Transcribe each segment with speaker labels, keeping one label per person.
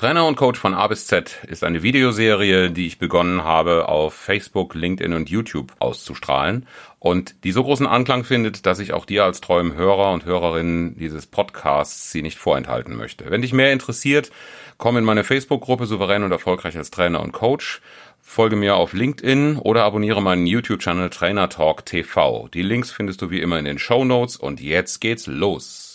Speaker 1: Trainer und Coach von A bis Z ist eine Videoserie, die ich begonnen habe, auf Facebook, LinkedIn und YouTube auszustrahlen und die so großen Anklang findet, dass ich auch dir als treuem Hörer und Hörerin dieses Podcasts sie nicht vorenthalten möchte. Wenn dich mehr interessiert, komm in meine Facebook-Gruppe Souverän und Erfolgreich als Trainer und Coach folge mir auf LinkedIn oder abonniere meinen YouTube-Channel Trainer Talk TV. Die Links findest du wie immer in den Show Notes und jetzt geht's los.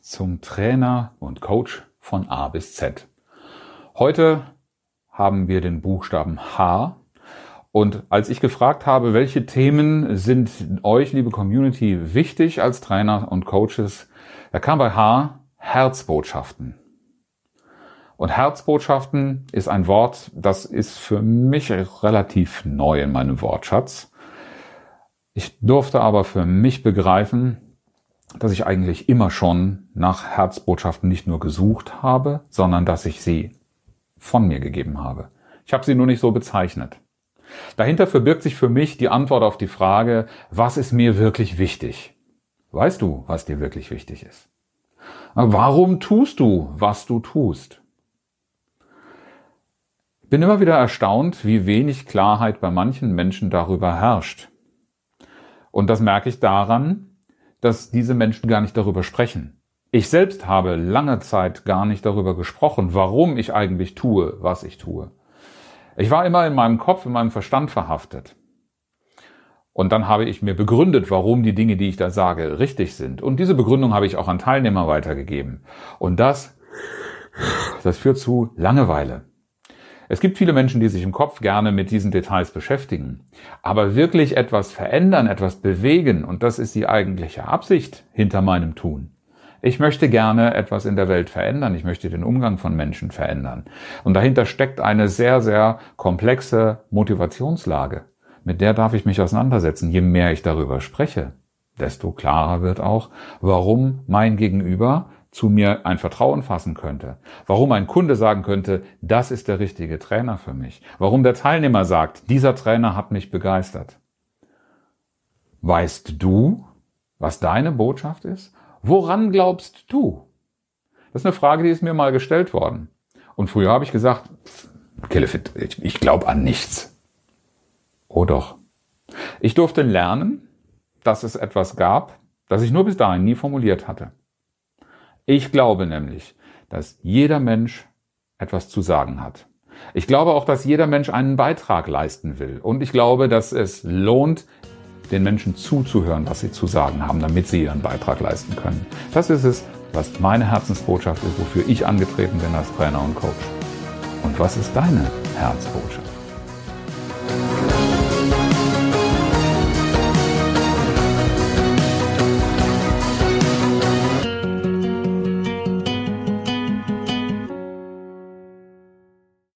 Speaker 1: zum Trainer und Coach von A bis Z. Heute haben wir den Buchstaben H. Und als ich gefragt habe, welche Themen sind euch, liebe Community, wichtig als Trainer und Coaches, da kam bei H Herzbotschaften. Und Herzbotschaften ist ein Wort, das ist für mich relativ neu in meinem Wortschatz. Ich durfte aber für mich begreifen, dass ich eigentlich immer schon nach Herzbotschaften nicht nur gesucht habe, sondern dass ich sie von mir gegeben habe. Ich habe sie nur nicht so bezeichnet. Dahinter verbirgt sich für mich die Antwort auf die Frage, was ist mir wirklich wichtig? Weißt du, was dir wirklich wichtig ist? Warum tust du, was du tust? Ich bin immer wieder erstaunt, wie wenig Klarheit bei manchen Menschen darüber herrscht. Und das merke ich daran, dass diese Menschen gar nicht darüber sprechen. Ich selbst habe lange Zeit gar nicht darüber gesprochen, warum ich eigentlich tue, was ich tue. Ich war immer in meinem Kopf, in meinem Verstand verhaftet. Und dann habe ich mir begründet, warum die Dinge, die ich da sage, richtig sind. Und diese Begründung habe ich auch an Teilnehmer weitergegeben. Und das, das führt zu Langeweile. Es gibt viele Menschen, die sich im Kopf gerne mit diesen Details beschäftigen. Aber wirklich etwas verändern, etwas bewegen, und das ist die eigentliche Absicht hinter meinem Tun. Ich möchte gerne etwas in der Welt verändern. Ich möchte den Umgang von Menschen verändern. Und dahinter steckt eine sehr, sehr komplexe Motivationslage. Mit der darf ich mich auseinandersetzen. Je mehr ich darüber spreche, desto klarer wird auch, warum mein Gegenüber zu mir ein Vertrauen fassen könnte. Warum ein Kunde sagen könnte, das ist der richtige Trainer für mich. Warum der Teilnehmer sagt, dieser Trainer hat mich begeistert. Weißt du, was deine Botschaft ist? Woran glaubst du? Das ist eine Frage, die ist mir mal gestellt worden. Und früher habe ich gesagt, Killefit, ich, ich glaube an nichts. Oh doch. Ich durfte lernen, dass es etwas gab, das ich nur bis dahin nie formuliert hatte. Ich glaube nämlich, dass jeder Mensch etwas zu sagen hat. Ich glaube auch, dass jeder Mensch einen Beitrag leisten will. Und ich glaube, dass es lohnt, den Menschen zuzuhören, was sie zu sagen haben, damit sie ihren Beitrag leisten können. Das ist es, was meine Herzensbotschaft ist, wofür ich angetreten bin als Trainer und Coach. Und was ist deine Herzbotschaft?